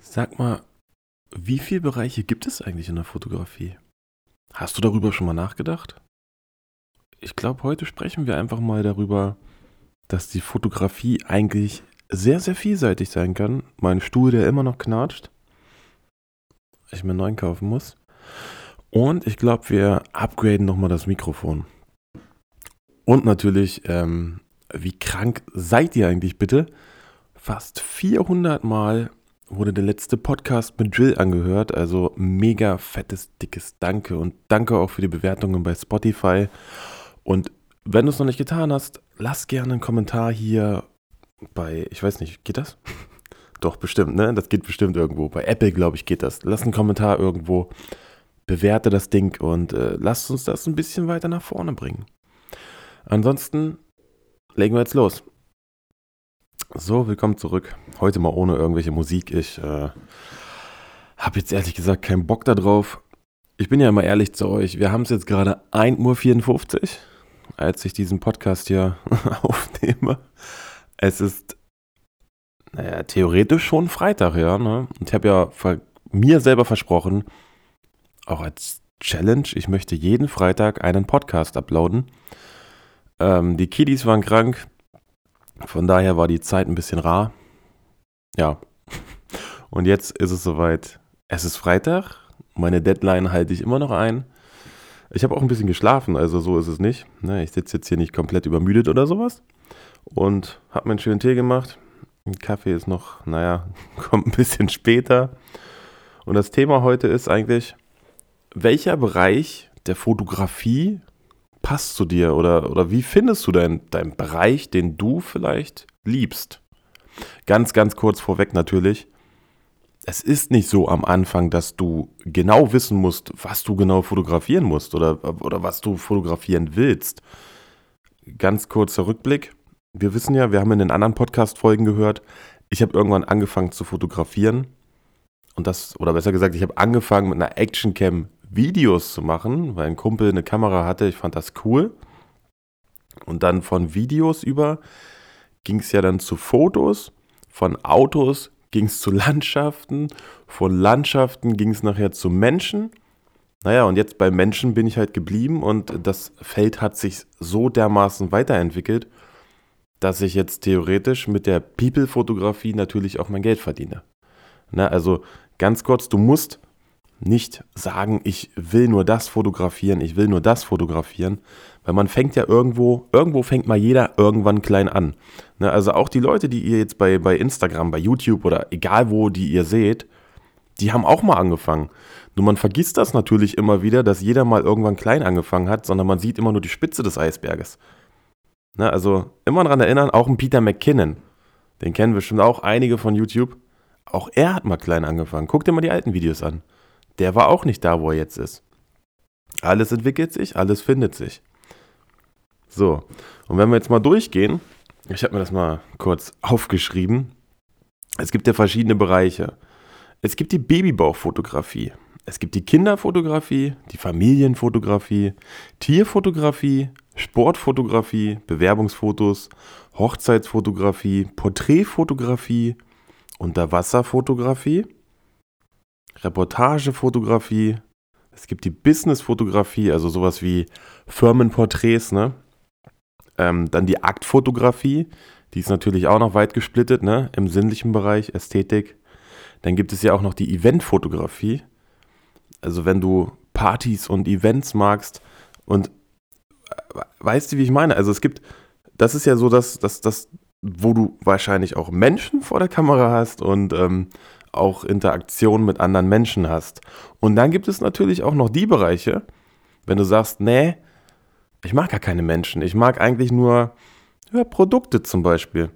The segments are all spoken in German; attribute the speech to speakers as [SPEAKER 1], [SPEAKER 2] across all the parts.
[SPEAKER 1] Sag mal, wie viele Bereiche gibt es eigentlich in der Fotografie? Hast du darüber schon mal nachgedacht? Ich glaube, heute sprechen wir einfach mal darüber, dass die Fotografie eigentlich sehr, sehr vielseitig sein kann. Mein Stuhl, der immer noch knatscht. Ich mir einen neuen kaufen muss. Und ich glaube, wir upgraden nochmal das Mikrofon. Und natürlich, ähm, wie krank seid ihr eigentlich bitte? Fast 400 Mal wurde der letzte Podcast mit Jill angehört. Also mega fettes, dickes Danke. Und danke auch für die Bewertungen bei Spotify. Und wenn du es noch nicht getan hast, lass gerne einen Kommentar hier bei, ich weiß nicht, geht das? Doch, bestimmt, ne? Das geht bestimmt irgendwo. Bei Apple, glaube ich, geht das. Lass einen Kommentar irgendwo, bewerte das Ding und äh, lass uns das ein bisschen weiter nach vorne bringen. Ansonsten legen wir jetzt los. So, willkommen zurück. Heute mal ohne irgendwelche Musik. Ich äh, habe jetzt ehrlich gesagt keinen Bock darauf. Ich bin ja immer ehrlich zu euch. Wir haben es jetzt gerade 1.54 Uhr, als ich diesen Podcast hier aufnehme. Es ist, naja, theoretisch schon Freitag, ja. Ne? Und ich habe ja mir selber versprochen, auch als Challenge, ich möchte jeden Freitag einen Podcast uploaden. Ähm, die Kiddies waren krank. Von daher war die Zeit ein bisschen rar. Ja. Und jetzt ist es soweit. Es ist Freitag. Meine Deadline halte ich immer noch ein. Ich habe auch ein bisschen geschlafen, also so ist es nicht. Ne, ich sitze jetzt hier nicht komplett übermüdet oder sowas. Und habe mir einen schönen Tee gemacht. Ein Kaffee ist noch, naja, kommt ein bisschen später. Und das Thema heute ist eigentlich, welcher Bereich der Fotografie passt zu dir oder, oder wie findest du deinen dein Bereich, den du vielleicht liebst? Ganz, ganz kurz vorweg natürlich. Es ist nicht so am Anfang, dass du genau wissen musst, was du genau fotografieren musst oder, oder was du fotografieren willst. Ganz kurzer Rückblick. Wir wissen ja, wir haben in den anderen Podcast-Folgen gehört, ich habe irgendwann angefangen zu fotografieren. Und das, oder besser gesagt, ich habe angefangen mit einer Actioncam Videos zu machen, weil ein Kumpel eine Kamera hatte. Ich fand das cool. Und dann von Videos über ging es ja dann zu Fotos, von Autos ging es zu Landschaften, von Landschaften ging es nachher zu Menschen. Naja, und jetzt bei Menschen bin ich halt geblieben und das Feld hat sich so dermaßen weiterentwickelt, dass ich jetzt theoretisch mit der People-Fotografie natürlich auch mein Geld verdiene. Na, also ganz kurz, du musst nicht sagen, ich will nur das fotografieren, ich will nur das fotografieren, weil man fängt ja irgendwo, irgendwo fängt mal jeder irgendwann klein an. Ne, also auch die Leute, die ihr jetzt bei, bei Instagram, bei YouTube oder egal wo, die ihr seht, die haben auch mal angefangen. Nur man vergisst das natürlich immer wieder, dass jeder mal irgendwann klein angefangen hat, sondern man sieht immer nur die Spitze des Eisberges. Ne, also immer daran erinnern, auch ein Peter McKinnon, den kennen bestimmt auch einige von YouTube, auch er hat mal klein angefangen. Guck dir mal die alten Videos an der war auch nicht da, wo er jetzt ist. Alles entwickelt sich, alles findet sich. So, und wenn wir jetzt mal durchgehen, ich habe mir das mal kurz aufgeschrieben. Es gibt ja verschiedene Bereiche. Es gibt die Babybauchfotografie. Es gibt die Kinderfotografie, die Familienfotografie, Tierfotografie, Sportfotografie, Bewerbungsfotos, Hochzeitsfotografie, Porträtfotografie, Unterwasserfotografie, Reportagefotografie, es gibt die Businessfotografie, also sowas wie Firmenporträts, ne? Ähm, dann die Aktfotografie, die ist natürlich auch noch weit gesplittet, ne? Im sinnlichen Bereich, Ästhetik. Dann gibt es ja auch noch die Eventfotografie. Also wenn du Partys und Events magst und äh, weißt du, wie ich meine? Also es gibt, das ist ja so, dass, dass wo du wahrscheinlich auch Menschen vor der Kamera hast und ähm, auch Interaktion mit anderen Menschen hast. Und dann gibt es natürlich auch noch die Bereiche, wenn du sagst, nee, ich mag gar keine Menschen, ich mag eigentlich nur ja, Produkte zum Beispiel.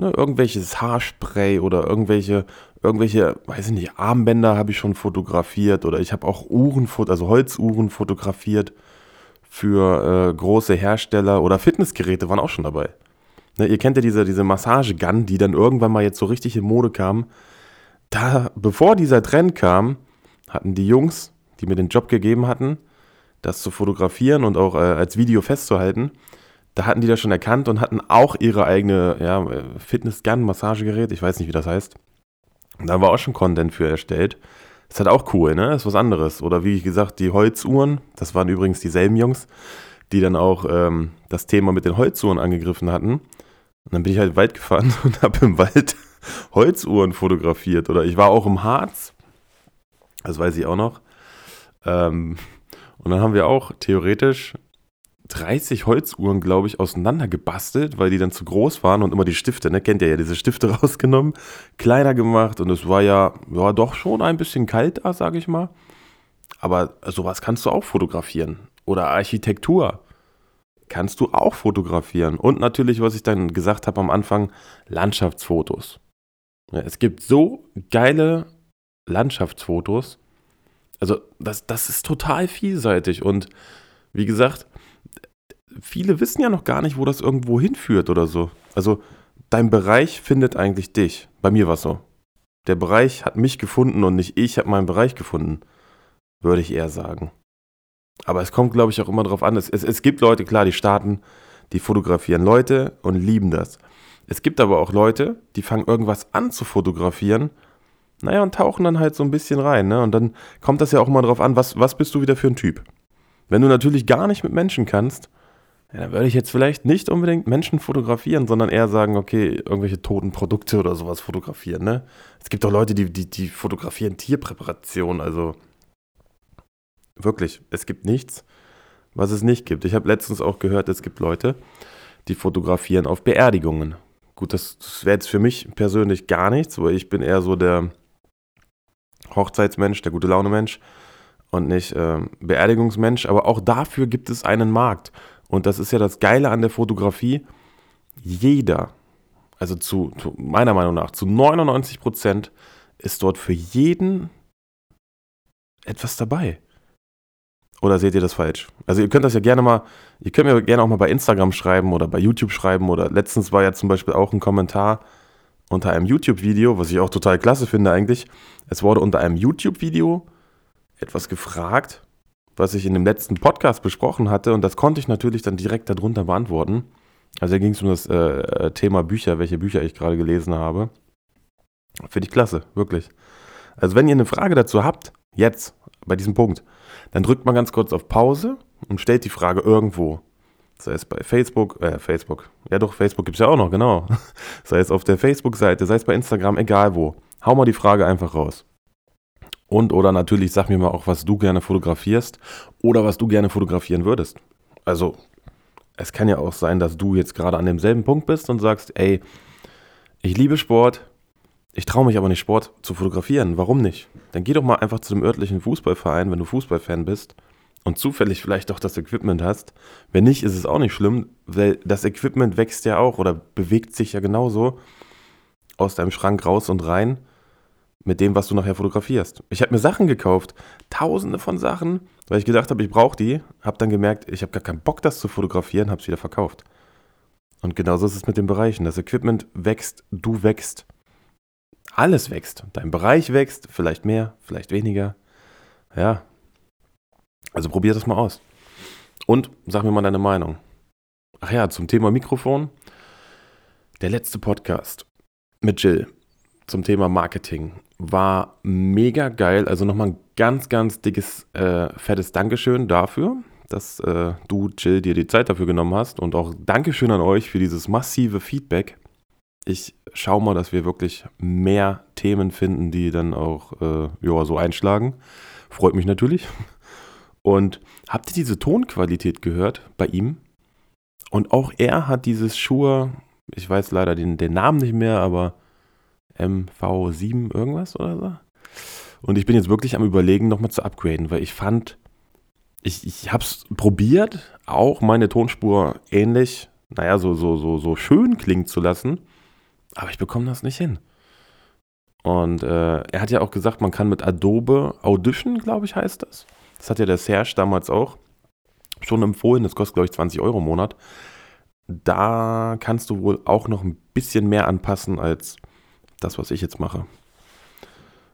[SPEAKER 1] Ne, irgendwelches Haarspray oder irgendwelche, irgendwelche, weiß ich nicht, Armbänder habe ich schon fotografiert oder ich habe auch Uhren, also Holzuhren fotografiert für äh, große Hersteller oder Fitnessgeräte waren auch schon dabei. Ne, ihr kennt ja diese, diese Massagegun, die dann irgendwann mal jetzt so richtig in Mode kam da, bevor dieser Trend kam, hatten die Jungs, die mir den Job gegeben hatten, das zu fotografieren und auch äh, als Video festzuhalten, da hatten die das schon erkannt und hatten auch ihre eigene ja, Fitness-Gun, Massagegerät, ich weiß nicht, wie das heißt. Da haben wir auch schon Content für erstellt. Ist halt auch cool, ne? Ist was anderes. Oder wie gesagt, die Holzuhren, das waren übrigens dieselben Jungs, die dann auch ähm, das Thema mit den Holzuhren angegriffen hatten. Und dann bin ich halt weit gefahren und habe im Wald Holzuhren fotografiert. Oder ich war auch im Harz, das weiß ich auch noch. Ähm, und dann haben wir auch theoretisch 30 Holzuhren, glaube ich, auseinander gebastelt, weil die dann zu groß waren und immer die Stifte, ne, kennt ihr ja, diese Stifte rausgenommen, kleiner gemacht und es war ja, ja doch schon ein bisschen kalt da, sage ich mal. Aber sowas kannst du auch fotografieren. Oder Architektur kannst du auch fotografieren. Und natürlich, was ich dann gesagt habe am Anfang, Landschaftsfotos. Es gibt so geile Landschaftsfotos. Also das, das ist total vielseitig. Und wie gesagt, viele wissen ja noch gar nicht, wo das irgendwo hinführt oder so. Also dein Bereich findet eigentlich dich. Bei mir war es so. Der Bereich hat mich gefunden und nicht ich habe meinen Bereich gefunden, würde ich eher sagen. Aber es kommt, glaube ich, auch immer darauf an. Es, es, es gibt Leute, klar, die starten, die fotografieren Leute und lieben das. Es gibt aber auch Leute, die fangen irgendwas an zu fotografieren, naja, und tauchen dann halt so ein bisschen rein. Ne? Und dann kommt das ja auch immer darauf an, was, was bist du wieder für ein Typ. Wenn du natürlich gar nicht mit Menschen kannst, ja, dann würde ich jetzt vielleicht nicht unbedingt Menschen fotografieren, sondern eher sagen, okay, irgendwelche toten Produkte oder sowas fotografieren. Ne? Es gibt auch Leute, die, die, die fotografieren Tierpräparation. Also wirklich, es gibt nichts, was es nicht gibt. Ich habe letztens auch gehört, es gibt Leute, die fotografieren auf Beerdigungen. Gut, das, das wäre jetzt für mich persönlich gar nichts, weil ich bin eher so der Hochzeitsmensch, der gute Laune Mensch und nicht äh, Beerdigungsmensch. Aber auch dafür gibt es einen Markt. Und das ist ja das Geile an der Fotografie. Jeder, also zu, zu meiner Meinung nach, zu 99 Prozent ist dort für jeden etwas dabei. Oder seht ihr das falsch? Also ihr könnt das ja gerne mal, ihr könnt mir gerne auch mal bei Instagram schreiben oder bei YouTube schreiben oder letztens war ja zum Beispiel auch ein Kommentar unter einem YouTube-Video, was ich auch total klasse finde eigentlich. Es wurde unter einem YouTube-Video etwas gefragt, was ich in dem letzten Podcast besprochen hatte und das konnte ich natürlich dann direkt darunter beantworten. Also da ging es um das äh, äh, Thema Bücher, welche Bücher ich gerade gelesen habe. Finde ich klasse, wirklich. Also wenn ihr eine Frage dazu habt, jetzt, bei diesem Punkt, dann drückt man ganz kurz auf Pause und stellt die Frage irgendwo. Sei es bei Facebook, äh, Facebook, ja doch, Facebook gibt es ja auch noch, genau. Sei es auf der Facebook-Seite, sei es bei Instagram, egal wo. Hau mal die Frage einfach raus. Und oder natürlich sag mir mal auch, was du gerne fotografierst oder was du gerne fotografieren würdest. Also, es kann ja auch sein, dass du jetzt gerade an demselben Punkt bist und sagst, ey, ich liebe Sport, ich traue mich aber nicht, Sport zu fotografieren. Warum nicht? Dann geh doch mal einfach zu dem örtlichen Fußballverein, wenn du Fußballfan bist und zufällig vielleicht auch das Equipment hast. Wenn nicht, ist es auch nicht schlimm, weil das Equipment wächst ja auch oder bewegt sich ja genauso aus deinem Schrank raus und rein mit dem, was du nachher fotografierst. Ich habe mir Sachen gekauft, tausende von Sachen, weil ich gedacht habe, ich brauche die, habe dann gemerkt, ich habe gar keinen Bock, das zu fotografieren, habe es wieder verkauft. Und genauso ist es mit den Bereichen. Das Equipment wächst, du wächst. Alles wächst. Dein Bereich wächst, vielleicht mehr, vielleicht weniger. Ja. Also probier das mal aus. Und sag mir mal deine Meinung. Ach ja, zum Thema Mikrofon. Der letzte Podcast mit Jill zum Thema Marketing war mega geil. Also nochmal ein ganz, ganz dickes, äh, fettes Dankeschön dafür, dass äh, du, Jill, dir die Zeit dafür genommen hast. Und auch Dankeschön an euch für dieses massive Feedback. Ich schaue mal, dass wir wirklich mehr Themen finden, die dann auch äh, ja, so einschlagen. Freut mich natürlich. Und habt ihr diese Tonqualität gehört bei ihm? Und auch er hat dieses Schuhe, ich weiß leider den, den Namen nicht mehr, aber MV7 irgendwas oder so. Und ich bin jetzt wirklich am überlegen, nochmal zu upgraden, weil ich fand, ich, ich habe es probiert, auch meine Tonspur ähnlich, naja, so, so, so, so schön klingen zu lassen, aber ich bekomme das nicht hin. Und äh, er hat ja auch gesagt, man kann mit Adobe Audition, glaube ich, heißt das. Das hat ja der Serge damals auch schon empfohlen. Das kostet, glaube ich, 20 Euro im Monat. Da kannst du wohl auch noch ein bisschen mehr anpassen als das, was ich jetzt mache.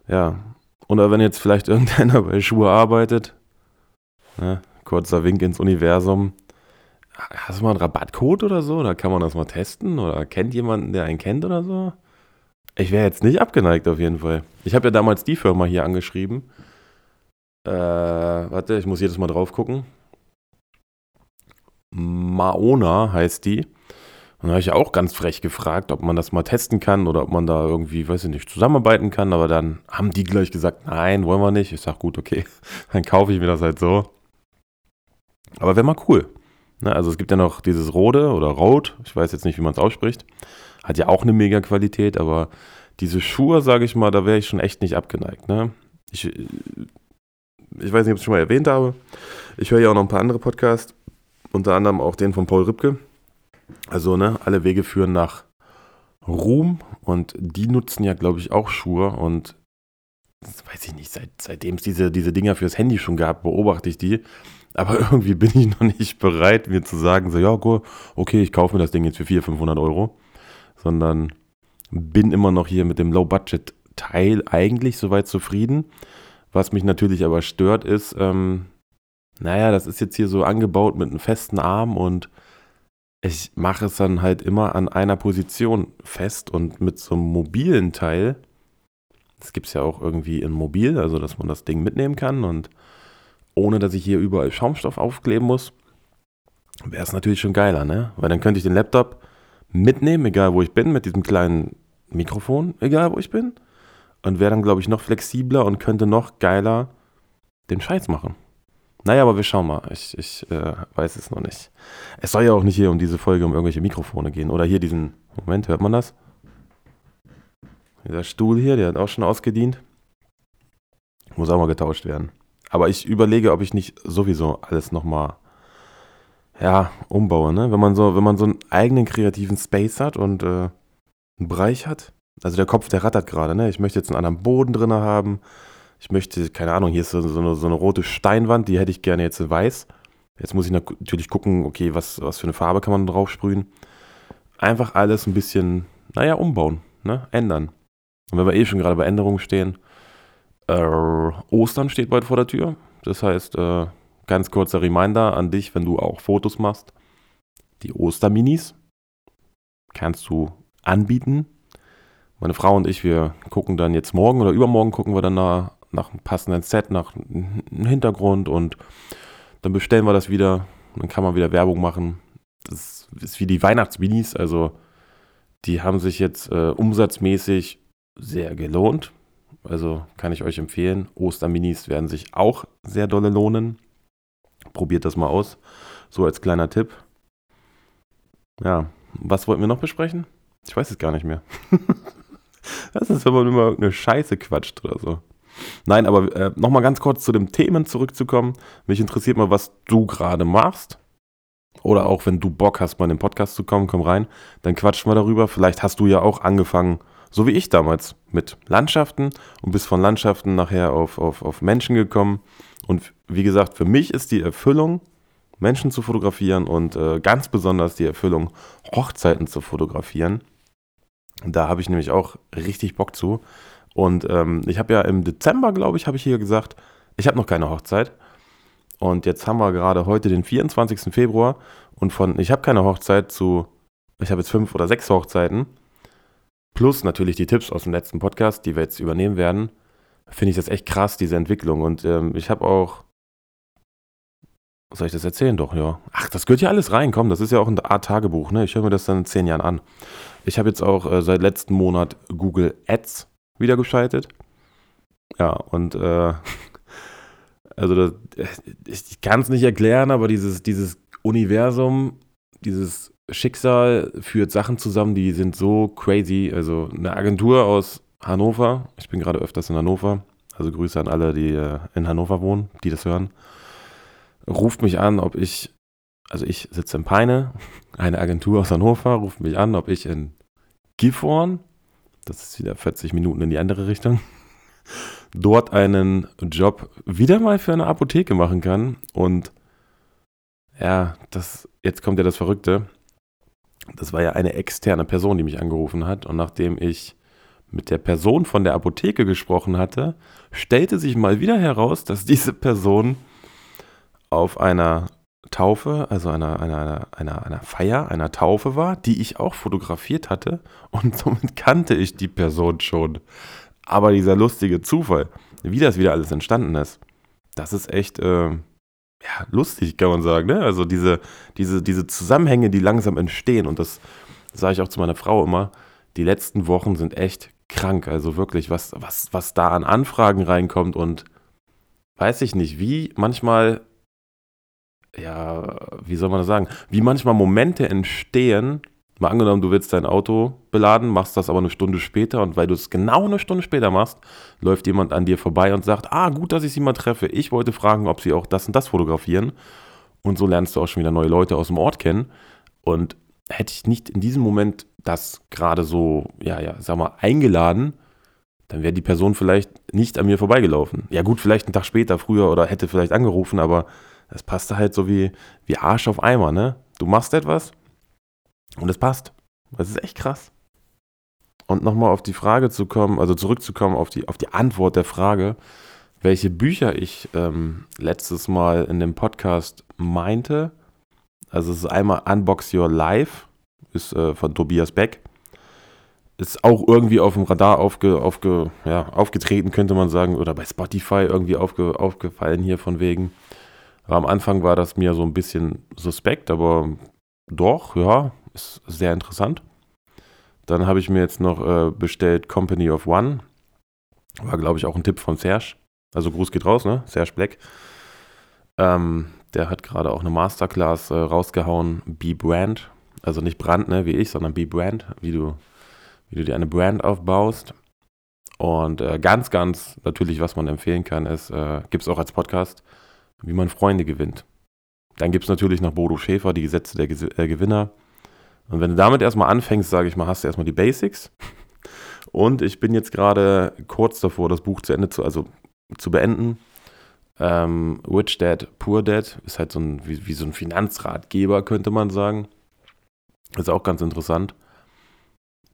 [SPEAKER 1] Ja. Oder wenn jetzt vielleicht irgendeiner bei Schuhe arbeitet, ne, kurzer Wink ins Universum. Hast du mal einen Rabattcode oder so? Da kann man das mal testen? Oder kennt jemanden, der einen kennt oder so? Ich wäre jetzt nicht abgeneigt auf jeden Fall. Ich habe ja damals die Firma hier angeschrieben. Äh, warte, ich muss jedes Mal drauf gucken. Maona heißt die. Und da habe ich ja auch ganz frech gefragt, ob man das mal testen kann oder ob man da irgendwie, weiß ich nicht, zusammenarbeiten kann. Aber dann haben die gleich gesagt, nein, wollen wir nicht. Ich sage, gut, okay, dann kaufe ich mir das halt so. Aber wäre mal cool. Ne, also es gibt ja noch dieses Rode oder Rot, ich weiß jetzt nicht, wie man es ausspricht. Hat ja auch eine mega Qualität, aber diese Schuhe, sage ich mal, da wäre ich schon echt nicht abgeneigt. Ne? Ich, ich weiß nicht, ob ich es schon mal erwähnt habe. Ich höre ja auch noch ein paar andere Podcasts, unter anderem auch den von Paul Ripke. Also, ne, alle Wege führen nach Ruhm und die nutzen ja, glaube ich, auch Schuhe und das weiß ich nicht, seit, seitdem es diese, diese Dinger fürs Handy schon gab, beobachte ich die. Aber irgendwie bin ich noch nicht bereit, mir zu sagen, so, ja, okay, ich kaufe mir das Ding jetzt für 400, 500 Euro sondern bin immer noch hier mit dem Low-Budget-Teil eigentlich soweit zufrieden. Was mich natürlich aber stört, ist, ähm, naja, das ist jetzt hier so angebaut mit einem festen Arm und ich mache es dann halt immer an einer Position fest und mit so einem mobilen Teil, das gibt es ja auch irgendwie in mobil, also dass man das Ding mitnehmen kann und ohne dass ich hier überall Schaumstoff aufkleben muss, wäre es natürlich schon geiler, ne? Weil dann könnte ich den Laptop mitnehmen, egal wo ich bin, mit diesem kleinen Mikrofon, egal wo ich bin. Und wäre dann, glaube ich, noch flexibler und könnte noch geiler den Scheiß machen. Naja, aber wir schauen mal. Ich, ich äh, weiß es noch nicht. Es soll ja auch nicht hier um diese Folge um irgendwelche Mikrofone gehen. Oder hier diesen. Moment, hört man das? Dieser Stuhl hier, der hat auch schon ausgedient. Muss auch mal getauscht werden. Aber ich überlege, ob ich nicht sowieso alles nochmal ja, umbaue, ne? Wenn man so, wenn man so einen eigenen kreativen Space hat und äh, einen Bereich hat. Also der Kopf, der rattert gerade, ne? Ich möchte jetzt einen anderen Boden drin haben. Ich möchte, keine Ahnung, hier ist so, so, eine, so eine rote Steinwand, die hätte ich gerne jetzt weiß. Jetzt muss ich natürlich gucken, okay, was, was für eine Farbe kann man drauf sprühen. Einfach alles ein bisschen, naja, umbauen, ne? Ändern. Und wenn wir eh schon gerade bei Änderungen stehen, äh, Ostern steht bald vor der Tür. Das heißt, äh, Ganz kurzer Reminder an dich, wenn du auch Fotos machst. Die Osterminis kannst du anbieten. Meine Frau und ich, wir gucken dann jetzt morgen oder übermorgen gucken wir dann nach, nach einem passenden Set, nach einem Hintergrund und dann bestellen wir das wieder. Dann kann man wieder Werbung machen. Das ist wie die Weihnachtsminis, also die haben sich jetzt äh, umsatzmäßig sehr gelohnt. Also kann ich euch empfehlen. Osterminis werden sich auch sehr dolle lohnen. Probiert das mal aus. So als kleiner Tipp. Ja, was wollten wir noch besprechen? Ich weiß es gar nicht mehr. das ist, wenn man immer irgendeine Scheiße quatscht oder so. Nein, aber äh, nochmal ganz kurz zu den Themen zurückzukommen. Mich interessiert mal, was du gerade machst. Oder auch, wenn du Bock hast, mal in den Podcast zu kommen, komm rein. Dann quatschen wir darüber. Vielleicht hast du ja auch angefangen, so wie ich damals, mit Landschaften und bist von Landschaften nachher auf, auf, auf Menschen gekommen. Und wie gesagt, für mich ist die Erfüllung, Menschen zu fotografieren und äh, ganz besonders die Erfüllung, Hochzeiten zu fotografieren. Da habe ich nämlich auch richtig Bock zu. Und ähm, ich habe ja im Dezember, glaube ich, habe ich hier gesagt, ich habe noch keine Hochzeit. Und jetzt haben wir gerade heute den 24. Februar und von ich habe keine Hochzeit zu ich habe jetzt fünf oder sechs Hochzeiten. Plus natürlich die Tipps aus dem letzten Podcast, die wir jetzt übernehmen werden finde ich das echt krass, diese Entwicklung. Und ähm, ich habe auch. Soll ich das erzählen? Doch, ja. Ach, das gehört ja alles rein. Komm, das ist ja auch eine Art Tagebuch. Ne? Ich höre mir das dann in zehn Jahren an. Ich habe jetzt auch äh, seit letzten Monat Google Ads wieder geschaltet. Ja, und äh, also das, ich kann es nicht erklären, aber dieses, dieses Universum, dieses Schicksal führt Sachen zusammen, die sind so crazy. Also eine Agentur aus Hannover. Ich bin gerade öfters in Hannover. Also Grüße an alle, die äh, in Hannover wohnen, die das hören. Ruft mich an, ob ich, also ich sitze in Peine, eine Agentur aus Hannover ruft mich an, ob ich in Gifhorn, das ist wieder 40 Minuten in die andere Richtung, dort einen Job wieder mal für eine Apotheke machen kann. Und ja, das, jetzt kommt ja das Verrückte. Das war ja eine externe Person, die mich angerufen hat. Und nachdem ich mit der Person von der Apotheke gesprochen hatte, stellte sich mal wieder heraus, dass diese Person auf einer Taufe, also einer, einer, einer, einer Feier, einer Taufe war, die ich auch fotografiert hatte und somit kannte ich die Person schon. Aber dieser lustige Zufall, wie das wieder alles entstanden ist, das ist echt äh, ja, lustig, kann man sagen. Ne? Also diese, diese, diese Zusammenhänge, die langsam entstehen und das sage ich auch zu meiner Frau immer, die letzten Wochen sind echt krank. Also wirklich, was, was, was da an Anfragen reinkommt und weiß ich nicht, wie manchmal, ja, wie soll man das sagen, wie manchmal Momente entstehen. Mal angenommen, du willst dein Auto beladen, machst das aber eine Stunde später und weil du es genau eine Stunde später machst, läuft jemand an dir vorbei und sagt, ah, gut, dass ich sie mal treffe. Ich wollte fragen, ob sie auch das und das fotografieren. Und so lernst du auch schon wieder neue Leute aus dem Ort kennen. Und hätte ich nicht in diesem Moment das gerade so, ja, ja, sag mal, eingeladen, dann wäre die Person vielleicht nicht an mir vorbeigelaufen. Ja gut, vielleicht einen Tag später, früher oder hätte vielleicht angerufen, aber das passte halt so wie, wie Arsch auf Eimer, ne? Du machst etwas und es passt. Das ist echt krass. Und nochmal auf die Frage zu kommen, also zurückzukommen auf die, auf die Antwort der Frage, welche Bücher ich ähm, letztes Mal in dem Podcast meinte. Also es ist einmal Unbox Your Life, ist äh, von Tobias Beck ist auch irgendwie auf dem Radar aufge, aufge, ja, aufgetreten, könnte man sagen, oder bei Spotify irgendwie aufge, aufgefallen hier von wegen. Aber am Anfang war das mir so ein bisschen suspekt, aber doch, ja, ist sehr interessant. Dann habe ich mir jetzt noch äh, bestellt Company of One. War, glaube ich, auch ein Tipp von Serge. Also Gruß geht raus, ne? Serge Black. Ähm, der hat gerade auch eine Masterclass äh, rausgehauen, Be Brand. Also nicht Brand, ne, wie ich, sondern Be Brand, wie du wie du dir eine Brand aufbaust. Und äh, ganz, ganz natürlich, was man empfehlen kann, ist, äh, gibt es auch als Podcast, wie man Freunde gewinnt. Dann gibt es natürlich noch Bodo Schäfer, die Gesetze der Ge äh, Gewinner. Und wenn du damit erstmal anfängst, sage ich mal, hast du erstmal die Basics. Und ich bin jetzt gerade kurz davor, das Buch zu Ende zu, also zu beenden. Ähm, Rich Dad, Poor Dad ist halt so ein, wie, wie so ein Finanzratgeber, könnte man sagen. Ist auch ganz interessant.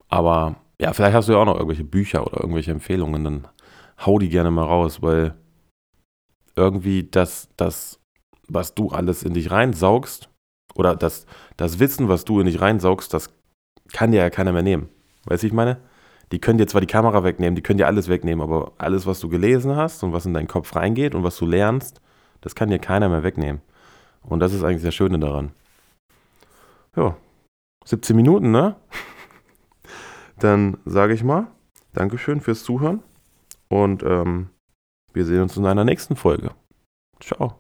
[SPEAKER 1] Aber ja, vielleicht hast du ja auch noch irgendwelche Bücher oder irgendwelche Empfehlungen, dann hau die gerne mal raus, weil irgendwie das, das was du alles in dich reinsaugst, oder das, das Wissen, was du in dich reinsaugst, das kann dir ja keiner mehr nehmen. Weißt du, ich meine? Die können dir zwar die Kamera wegnehmen, die können dir alles wegnehmen, aber alles, was du gelesen hast und was in deinen Kopf reingeht und was du lernst, das kann dir keiner mehr wegnehmen. Und das ist eigentlich das Schöne daran. Ja, 17 Minuten, ne? Dann sage ich mal, Dankeschön fürs Zuhören und ähm, wir sehen uns in einer nächsten Folge. Ciao.